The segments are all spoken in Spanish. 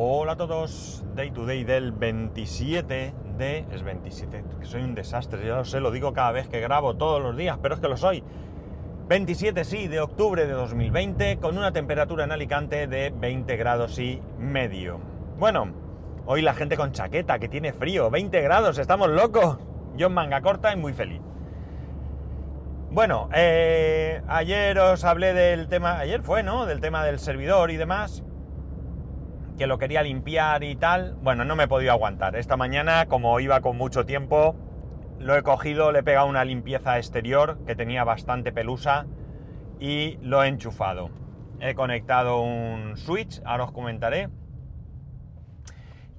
Hola a todos, Day to Day del 27 de... Es 27, que soy un desastre, ya lo sé, lo digo cada vez que grabo todos los días, pero es que lo soy. 27, sí, de octubre de 2020, con una temperatura en Alicante de 20 grados y medio. Bueno, hoy la gente con chaqueta, que tiene frío, 20 grados, estamos locos. Yo en manga corta y muy feliz. Bueno, eh, ayer os hablé del tema, ayer fue, ¿no? Del tema del servidor y demás que lo quería limpiar y tal, bueno, no me he podido aguantar. Esta mañana, como iba con mucho tiempo, lo he cogido, le he pegado una limpieza exterior que tenía bastante pelusa y lo he enchufado. He conectado un switch, ahora os comentaré.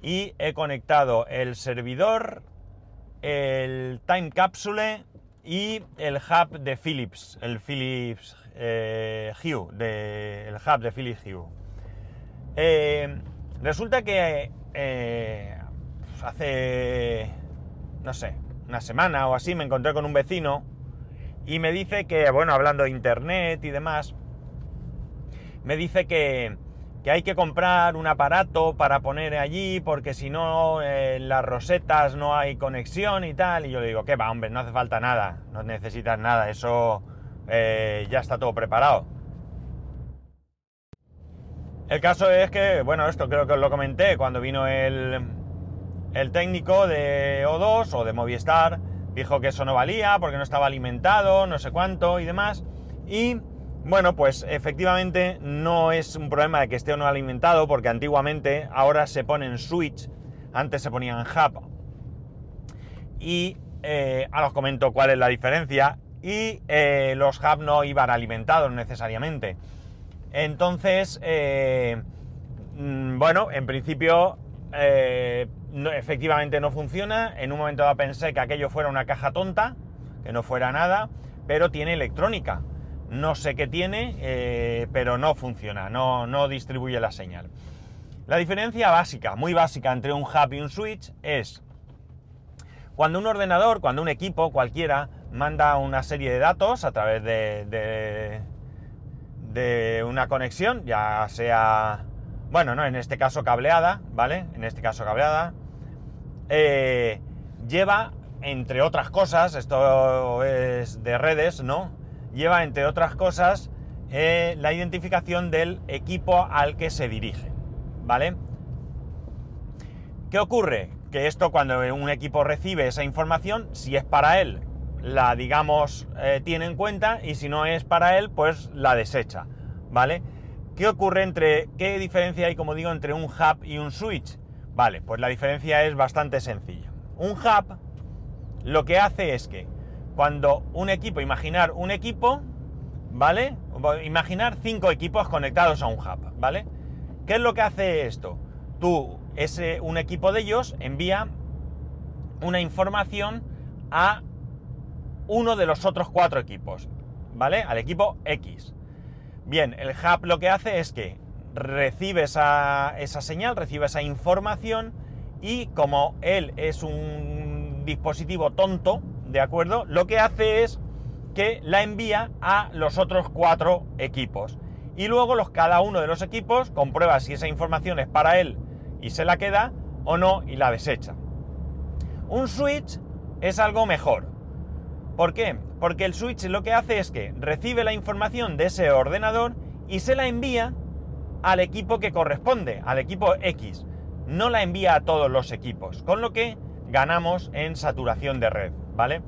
Y he conectado el servidor, el time capsule y el hub de Philips, el Philips eh, Hue, el hub de Philips Hue. Eh, resulta que eh, hace, no sé, una semana o así me encontré con un vecino y me dice que, bueno, hablando de internet y demás, me dice que, que hay que comprar un aparato para poner allí porque si no en las rosetas no hay conexión y tal. Y yo le digo, ¿qué va, hombre? No hace falta nada, no necesitas nada, eso eh, ya está todo preparado. El caso es que, bueno, esto creo que os lo comenté cuando vino el, el técnico de O2 o de Movistar, dijo que eso no valía porque no estaba alimentado, no sé cuánto y demás. Y bueno, pues efectivamente no es un problema de que esté o no alimentado porque antiguamente ahora se ponen switch, antes se ponían hub. Y eh, ahora os comento cuál es la diferencia. Y eh, los hub no iban alimentados necesariamente. Entonces, eh, mm, bueno, en principio, eh, no, efectivamente no funciona. En un momento dado pensé que aquello fuera una caja tonta, que no fuera nada, pero tiene electrónica. No sé qué tiene, eh, pero no funciona, no, no distribuye la señal. La diferencia básica, muy básica entre un hub y un switch es cuando un ordenador, cuando un equipo cualquiera manda una serie de datos a través de, de de una conexión, ya sea, bueno, no, en este caso cableada, ¿vale? En este caso cableada, eh, lleva, entre otras cosas, esto es de redes, ¿no? Lleva, entre otras cosas, eh, la identificación del equipo al que se dirige, ¿vale? ¿Qué ocurre? Que esto cuando un equipo recibe esa información, si es para él, la, digamos, eh, tiene en cuenta y si no es para él, pues la desecha, ¿vale? ¿Qué ocurre entre, qué diferencia hay, como digo, entre un hub y un switch? Vale, pues la diferencia es bastante sencilla. Un hub lo que hace es que cuando un equipo, imaginar un equipo, ¿vale? Imaginar cinco equipos conectados a un hub, ¿vale? ¿Qué es lo que hace esto? Tú, ese, un equipo de ellos envía una información a uno de los otros cuatro equipos, ¿vale? Al equipo X. Bien, el hub lo que hace es que recibe esa, señal, recibe esa información y como él es un dispositivo tonto, ¿de acuerdo? Lo que hace es que la envía a los otros cuatro equipos. Y luego los, cada uno de los equipos comprueba si esa información es para él y se la queda o no y la desecha. Un switch es algo mejor. ¿Por qué? Porque el switch lo que hace es que recibe la información de ese ordenador y se la envía al equipo que corresponde, al equipo X. No la envía a todos los equipos, con lo que ganamos en saturación de red, ¿vale?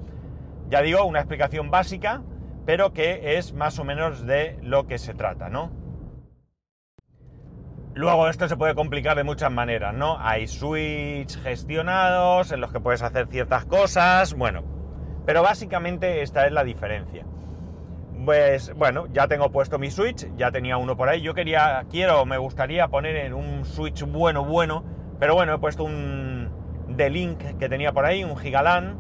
Ya digo, una explicación básica, pero que es más o menos de lo que se trata, ¿no? Luego esto se puede complicar de muchas maneras, ¿no? Hay switch gestionados en los que puedes hacer ciertas cosas, bueno, pero básicamente esta es la diferencia. Pues bueno, ya tengo puesto mi Switch, ya tenía uno por ahí. Yo quería, quiero, me gustaría poner en un Switch bueno, bueno, pero bueno, he puesto un de Link que tenía por ahí, un Gigalan,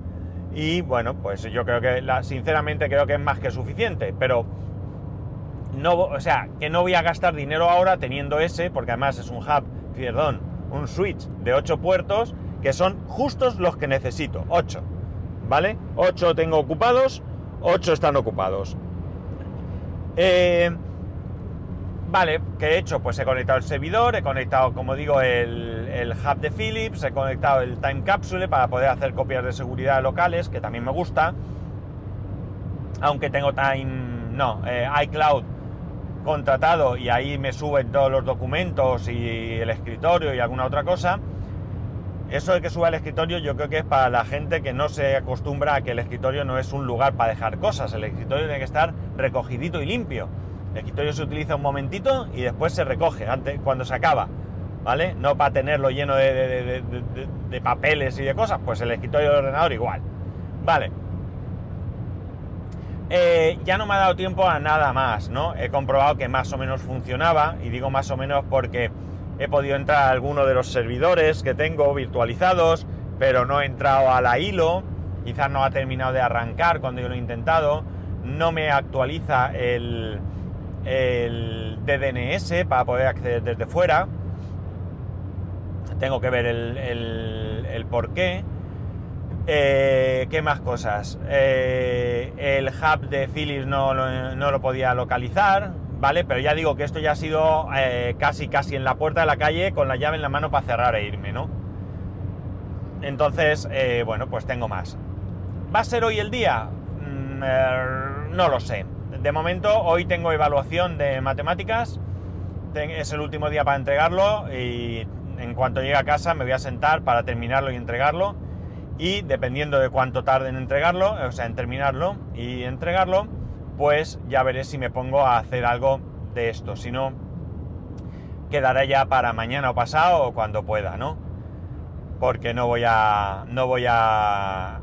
y bueno, pues yo creo que, la, sinceramente creo que es más que suficiente, pero no, o sea, que no voy a gastar dinero ahora teniendo ese, porque además es un hub, perdón, un Switch de 8 puertos, que son justos los que necesito, 8. ¿Vale? 8 tengo ocupados, 8 están ocupados. Eh, Vale, ¿qué he hecho? Pues he conectado el servidor, he conectado, como digo, el, hub de Philips, he conectado el Time Capsule para poder hacer copias de seguridad locales, que también me gusta. Aunque tengo Time, no, eh, iCloud contratado y ahí me suben todos los documentos y el escritorio y alguna otra cosa. Eso de que suba el escritorio yo creo que es para la gente que no se acostumbra a que el escritorio no es un lugar para dejar cosas. El escritorio tiene que estar recogidito y limpio. El escritorio se utiliza un momentito y después se recoge antes, cuando se acaba. ¿Vale? No para tenerlo lleno de, de papeles y de cosas, pues el escritorio del ordenador igual. Vale. Eh, ya no me ha dado tiempo a nada más, ¿no? He comprobado que más o menos funcionaba, y digo más o menos porque he podido entrar a alguno de los servidores que tengo virtualizados, pero no he entrado a la hilo, quizás no ha terminado de arrancar cuando yo lo he intentado, no me actualiza el, el DDNS para poder acceder desde fuera, tengo que ver el, el, el por qué. Eh, ¿Qué más cosas? Eh, el hub de Philips no, lo podía localizar, ¿vale? Pero ya digo que esto ya ha sido eh, casi casi en la puerta de la calle con la llave en la mano para cerrar e irme, ¿no? Entonces, bueno, pues tengo más. ¿Va a ser hoy el día? Mm, no lo sé. De momento, hoy tengo evaluación de matemáticas. Es el último día para entregarlo y en cuanto llegue a casa me voy a sentar para terminarlo y entregarlo y dependiendo de cuánto tarde en entregarlo, o sea, en terminarlo y entregarlo, pues ya veré si me pongo a hacer algo de esto. Si no, quedará ya para mañana o pasado o cuando pueda, ¿no? Porque no voy a. no voy a.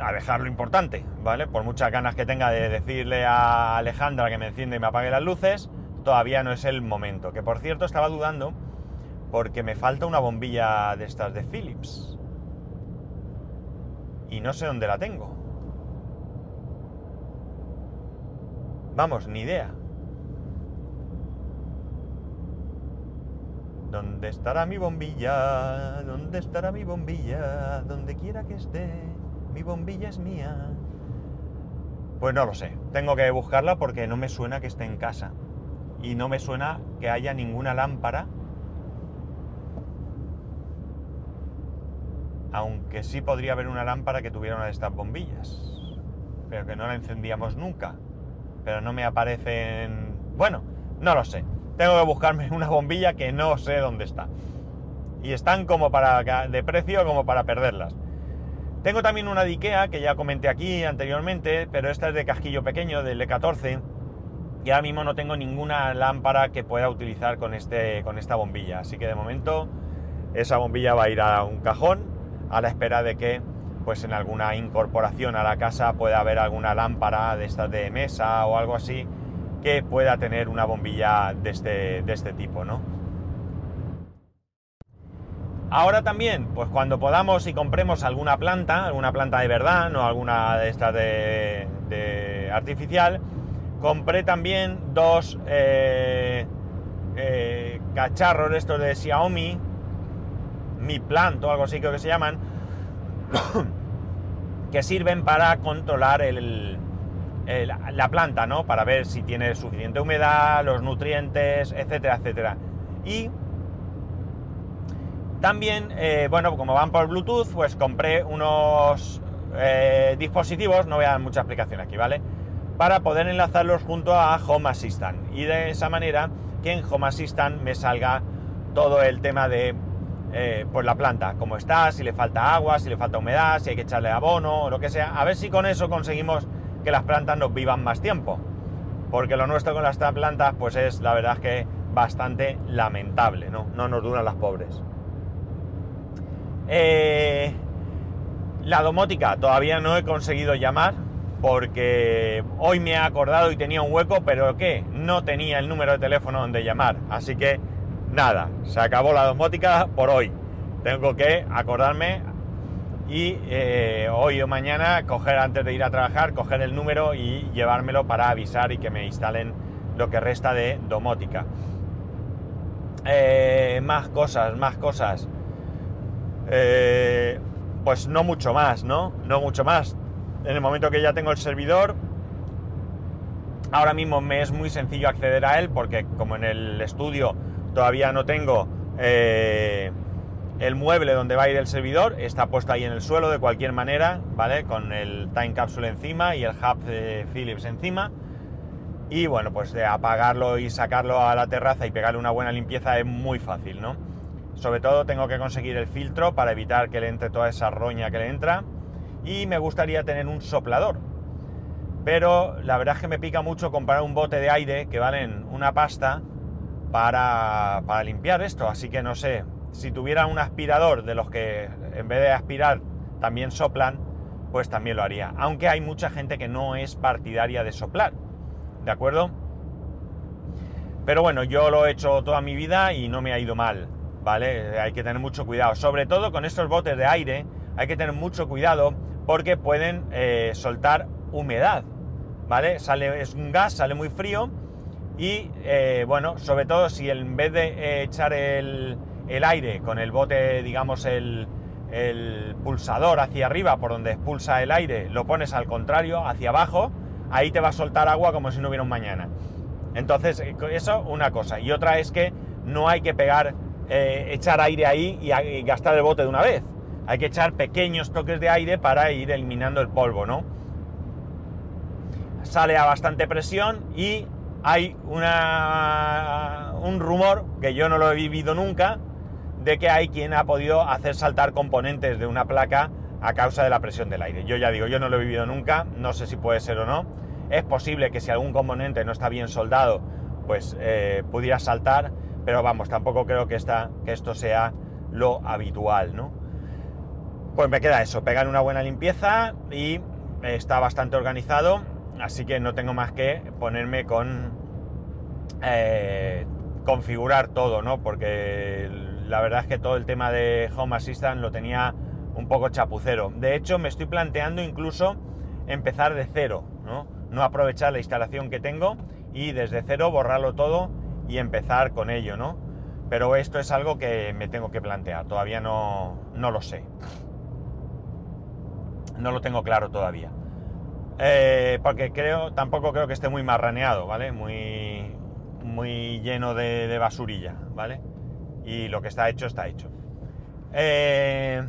a dejar lo importante, ¿vale? Por muchas ganas que tenga de decirle a Alejandra que me enciende y me apague las luces, todavía no es el momento. Que por cierto estaba dudando porque me falta una bombilla de estas de Philips y no sé dónde la tengo. Vamos, ni idea. ¿Dónde estará mi bombilla? ¿Dónde estará mi bombilla? Donde quiera que esté, mi bombilla es mía. Pues no lo sé. Tengo que buscarla porque no me suena que esté en casa. Y no me suena que haya ninguna lámpara aunque sí podría haber una lámpara que tuviera una de estas bombillas, pero que no la encendíamos nunca, pero no me aparecen... Bueno, no lo sé, tengo que buscarme una bombilla que no sé dónde está. Y están como para de precio como para perderlas. Tengo también una de que ya comenté aquí anteriormente, pero esta es de casquillo pequeño, del E14, y ahora mismo no tengo ninguna lámpara que pueda utilizar con, este, con esta bombilla. Así que de momento esa bombilla va a ir a un cajón a la espera de que pues en alguna incorporación a la casa pueda haber alguna lámpara de estas de mesa o algo así que pueda tener una bombilla de este, de este tipo, ¿no? Ahora también, pues cuando podamos y compremos alguna planta, alguna planta de verdad, no alguna de estas de, artificial, compré también dos eh, eh, cacharros estos de Xiaomi mi Plant o algo así creo que se llaman, que sirven para controlar el, la planta, ¿no? Para ver si tiene suficiente humedad, los nutrientes, etcétera, etcétera. Y también, eh, bueno, como van por Bluetooth, pues compré unos eh, dispositivos, no voy a dar mucha explicación aquí, ¿vale? Para poder enlazarlos junto a Home Assistant. Y de esa manera que en Home Assistant me salga todo el tema de eh, pues la planta, cómo está, si le falta agua, si le falta humedad, si hay que echarle abono o lo que sea. A ver si con eso conseguimos que las plantas nos vivan más tiempo. Porque lo nuestro con las plantas, pues es la verdad que bastante lamentable, ¿no? No nos duran las pobres. Eh, la domótica todavía no he conseguido llamar porque hoy me he acordado y tenía un hueco, pero que no tenía el número de teléfono donde llamar. Así que nada, se acabó la domótica por hoy. Tengo que acordarme y eh, hoy o mañana coger antes de ir a trabajar, coger el número y llevármelo para avisar y que me instalen lo que resta de domótica. Eh, más cosas, más cosas. Eh, pues no mucho más, ¿no? No mucho más. En el momento que ya tengo el servidor, Ahora mismo me es muy sencillo acceder a él porque como en el estudio todavía no tengo eh, el mueble donde va a ir el servidor, está puesto ahí en el suelo de cualquier manera, ¿vale? Con el time capsule encima y el hub de Philips encima. Y bueno, pues de apagarlo y sacarlo a la terraza y pegarle una buena limpieza es muy fácil, ¿no? Sobre todo tengo que conseguir el filtro para evitar que le entre toda esa roña que le entra. Y me gustaría tener un soplador. Pero la verdad es que me pica mucho comprar un bote de aire que valen una pasta para, para limpiar esto. Así que no sé, si tuviera un aspirador de los que en vez de aspirar también soplan, pues también lo haría. Aunque hay mucha gente que no es partidaria de soplar. ¿De acuerdo? Pero bueno, yo lo he hecho toda mi vida y no me ha ido mal. ¿vale? Hay que tener mucho cuidado. Sobre todo con estos botes de aire, hay que tener mucho cuidado porque pueden eh, soltar humedad, ¿vale? Sale, es un gas, sale muy frío y, eh, bueno, sobre todo si en vez de eh, echar el, aire con el bote, digamos, el, el pulsador hacia arriba, por donde expulsa el aire, lo pones al contrario, hacia abajo, ahí te va a soltar agua como si no hubiera un mañana. Entonces, eso una cosa. Y otra es que no hay que pegar eh, echar aire ahí y, gastar el bote de una vez. Hay que echar pequeños toques de aire para ir eliminando el polvo, ¿no? Sale a bastante presión y hay un rumor, que yo no lo he vivido nunca, de que hay quien ha podido hacer saltar componentes de una placa a causa de la presión del aire. Yo ya digo, yo no lo he vivido nunca, no sé si puede ser o no. Es posible que si algún componente no está bien soldado, pues eh, pudiera saltar, pero vamos, tampoco creo que, que esto sea lo habitual, ¿no? Pues me queda eso, pegar una buena limpieza y está bastante organizado, así que no tengo más que ponerme con eh, configurar todo, ¿no? Porque la verdad es que todo el tema de Home Assistant lo tenía un poco chapucero. De hecho, me estoy planteando incluso empezar de cero, ¿no? No aprovechar la instalación que tengo y desde cero borrarlo todo y empezar con ello, ¿no? Pero esto es algo que me tengo que plantear, todavía no, no lo sé. No lo tengo claro todavía. Eh, porque creo, tampoco creo que esté muy marraneado, ¿vale? Muy, muy lleno de, basurilla, ¿vale? Y lo que está hecho, está hecho. Eh,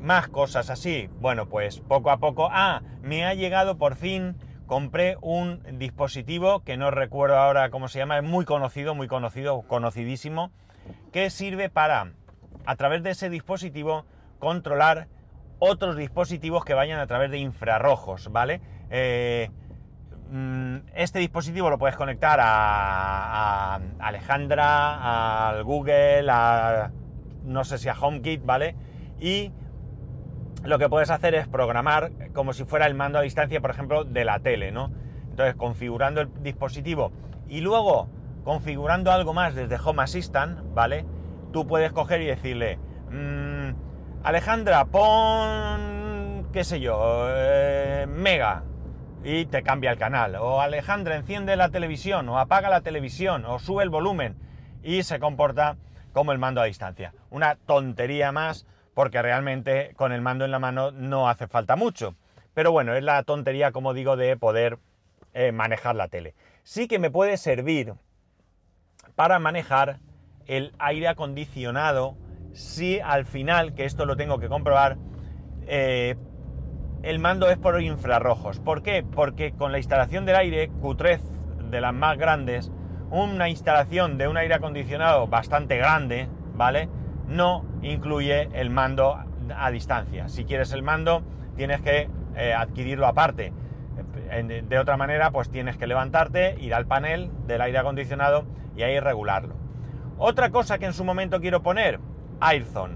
más cosas así. Bueno, pues poco a poco. Ah, me ha llegado por fin compré un dispositivo que no recuerdo ahora cómo se llama, es muy conocido, muy conocido, conocidísimo, que sirve para, a través de ese dispositivo, controlar otros dispositivos que vayan a través de infrarrojos, ¿vale? Eh, mm, este dispositivo lo puedes conectar a, Alejandra, al Google, a no sé si a HomeKit, ¿vale? Y lo que puedes hacer es programar como si fuera el mando a distancia, por ejemplo, de la tele, ¿no? Entonces, configurando el dispositivo y luego configurando algo más desde Home Assistant, ¿vale? Tú puedes coger y decirle, mm, Alejandra, pon, qué sé yo, eh, Mega, y te cambia el canal. O Alejandra, enciende la televisión, o apaga la televisión, o sube el volumen, y se comporta como el mando a distancia. Una tontería más porque realmente con el mando en la mano no hace falta mucho. Pero bueno, es la tontería, como digo, de poder eh, manejar la tele. Sí que me puede servir para manejar el aire acondicionado si al final, que esto lo tengo que comprobar, eh, el mando es por infrarrojos. ¿Por qué? Porque con la instalación del aire, Q3 de las más grandes, una instalación de un aire acondicionado bastante grande, ¿vale? no incluye el mando a distancia. Si quieres el mando, tienes que eh, adquirirlo aparte. De otra manera, pues tienes que levantarte, ir al panel del aire acondicionado y ahí regularlo. Otra cosa que en su momento quiero poner, AirZone.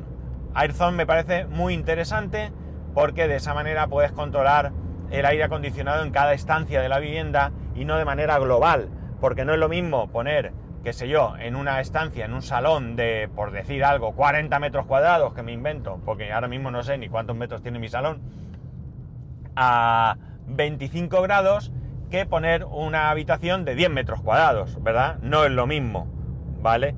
AirZone me parece muy interesante porque de esa manera puedes controlar el aire acondicionado en cada estancia de la vivienda y no de manera global, porque no es lo mismo poner qué sé yo, en una estancia, en un salón de, por decir algo, 40 metros cuadrados, que me invento, porque ahora mismo no sé ni cuántos metros tiene mi salón, a 25 grados, que poner una habitación de 10 metros cuadrados, ¿verdad? No es lo mismo, ¿vale?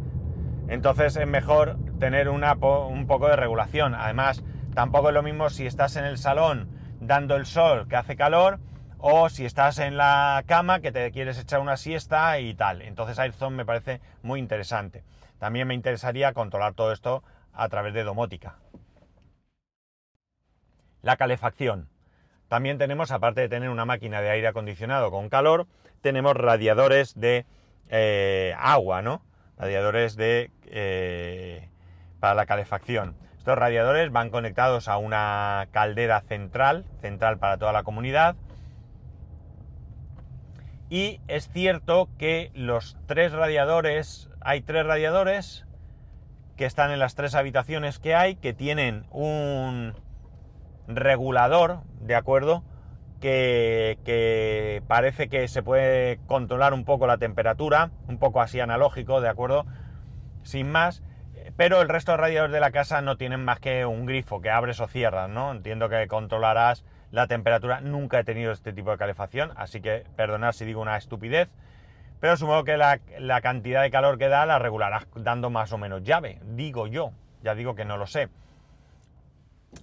Entonces es mejor tener una, un poco de regulación. Además, tampoco es lo mismo si estás en el salón dando el sol que hace calor, o si estás en la cama que te quieres echar una siesta y tal. Entonces AirZone me parece muy interesante. También me interesaría controlar todo esto a través de domótica. La calefacción. También tenemos, aparte de tener una máquina de aire acondicionado con calor, tenemos radiadores de eh, agua, ¿no? Radiadores de eh, para la calefacción. Estos radiadores van conectados a una caldera central, central para toda la comunidad. Y es cierto que los tres radiadores, hay tres radiadores que están en las tres habitaciones que hay, que tienen un regulador, ¿de acuerdo? Que, que, parece que se puede controlar un poco la temperatura, un poco así analógico, ¿de acuerdo? Sin más, pero el resto de radiadores de la casa no tienen más que un grifo que abres o cierras, ¿no? Entiendo que controlarás la temperatura. Nunca he tenido este tipo de calefacción, así que perdonad si digo una estupidez. Pero supongo que la, cantidad de calor que da la regularás dando más o menos llave, digo yo. Ya digo que no lo sé.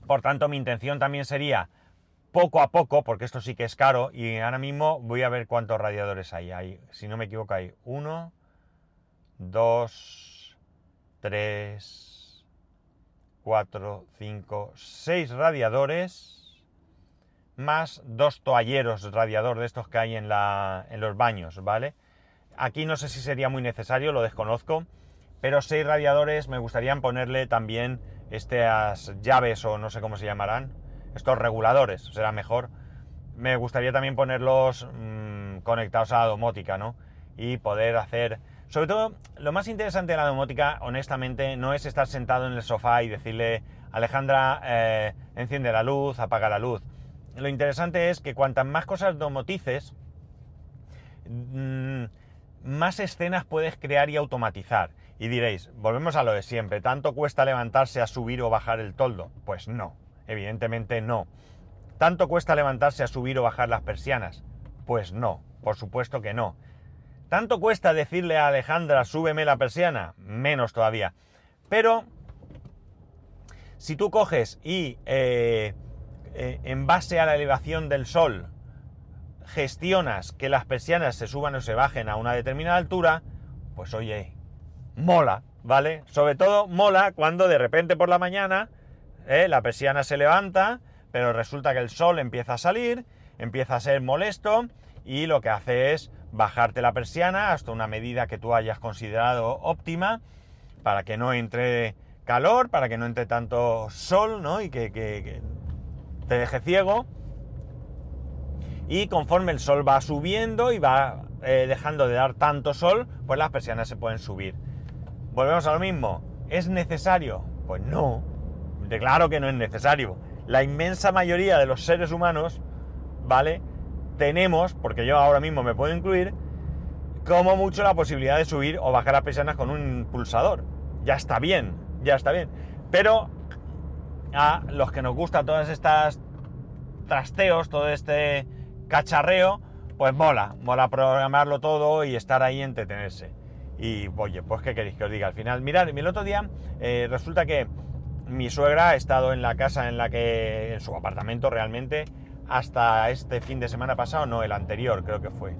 Por tanto, mi intención también sería poco a poco, porque esto sí que es caro, y ahora mismo voy a ver cuántos radiadores hay si no me equivoco, hay uno, dos, 3, 4, 5, 6 radiadores, más dos toalleros radiador de estos que hay en, la, en los baños, ¿vale? Aquí no sé si sería muy necesario, lo desconozco, pero 6 radiadores me gustaría ponerle también estas llaves o no sé cómo se llamarán, estos reguladores, será mejor. Me gustaría también ponerlos mmm, conectados a la domótica, ¿no? Y poder hacer sobre todo, lo más interesante de la domótica, honestamente, no es estar sentado en el sofá y decirle, Alejandra, eh, enciende la luz, apaga la luz. Lo interesante es que cuantas más cosas domotices, mm, más escenas puedes crear y automatizar. Y diréis, volvemos a lo de siempre, ¿tanto cuesta levantarse a subir o bajar el toldo? Pues no, evidentemente no. ¿Tanto cuesta levantarse a subir o bajar las persianas? Pues no, por supuesto que no. ¿Tanto cuesta decirle a Alejandra, súbeme la persiana? Menos todavía. Pero, si tú coges y eh, eh, en base a la elevación del sol gestionas que las persianas se suban o se bajen a una determinada altura, pues oye, mola, ¿vale? Sobre todo mola cuando de repente por la mañana eh, la persiana se levanta, pero resulta que el sol empieza a salir, empieza a ser molesto y lo que hace es bajarte la persiana hasta una medida que tú hayas considerado óptima para que no entre calor, para que no entre tanto sol, ¿no? Y que, te deje ciego. Y conforme el sol va subiendo y va eh, dejando de dar tanto sol, pues las persianas se pueden subir. Volvemos a lo mismo. ¿Es necesario? Pues no. De claro que no es necesario. La inmensa mayoría de los seres humanos, ¿vale? Tenemos, porque yo ahora mismo me puedo incluir, como mucho la posibilidad de subir o bajar las persianas con un pulsador. Ya está bien, ya está bien. Pero a los que nos gusta todas estas trasteos, todo este cacharreo, pues mola, mola programarlo todo y estar ahí entretenerse. Y oye, pues qué queréis que os diga al final. Mirad, el otro día eh, resulta que mi suegra ha estado en la casa en la que, en su apartamento realmente, hasta este fin de semana pasado, no, el anterior creo que fue.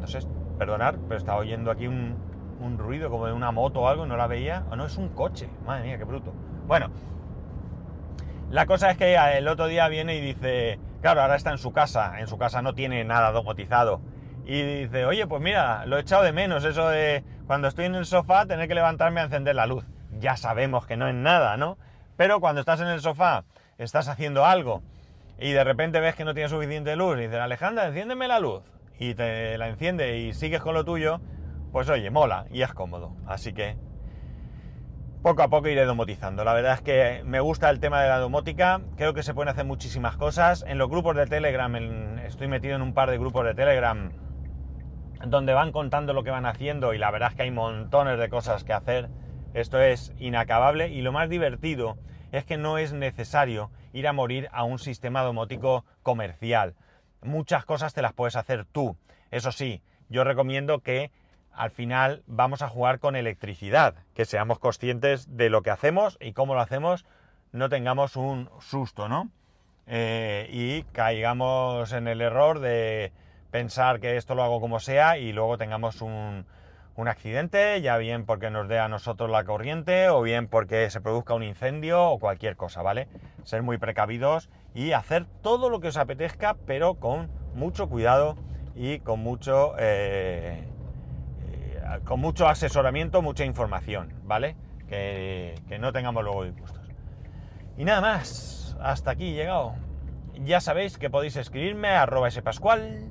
No sé, perdonar, pero estaba oyendo aquí un, ruido como de una moto o algo, no la veía. O no, es un coche, madre mía, qué bruto. Bueno, la cosa es que el otro día viene y dice, claro, ahora está en su casa, en su casa no tiene nada domotizado. Y dice, oye, pues mira, lo he echado de menos, eso de cuando estoy en el sofá tener que levantarme a encender la luz. Ya sabemos que no es nada, ¿no? Pero cuando estás en el sofá, estás haciendo algo y de repente ves que no tienes suficiente luz y dices, Alejandra, enciéndeme la luz y te la enciende y sigues con lo tuyo, pues oye, mola y es cómodo. Así que poco a poco iré domotizando. La verdad es que me gusta el tema de la domótica, creo que se pueden hacer muchísimas cosas. En los grupos de Telegram, estoy metido en un par de grupos de Telegram donde van contando lo que van haciendo y la verdad es que hay montones de cosas que hacer esto es inacabable y lo más divertido es que no es necesario ir a morir a un sistema domótico comercial. Muchas cosas te las puedes hacer tú. Eso sí, yo recomiendo que al final vamos a jugar con electricidad, que seamos conscientes de lo que hacemos y cómo lo hacemos, no tengamos un susto, ¿no? eh, y caigamos en el error de pensar que esto lo hago como sea y luego tengamos un, un accidente, ya bien porque nos dé a nosotros la corriente o bien porque se produzca un incendio o cualquier cosa, ¿vale? Ser muy precavidos y hacer todo lo que os apetezca, pero con mucho cuidado y con mucho, eh, eh, con mucho asesoramiento, mucha información, ¿vale? Que, no tengamos luego disgustos. Y nada más, hasta aquí llegado. Ya sabéis que podéis escribirme a arroba spascual,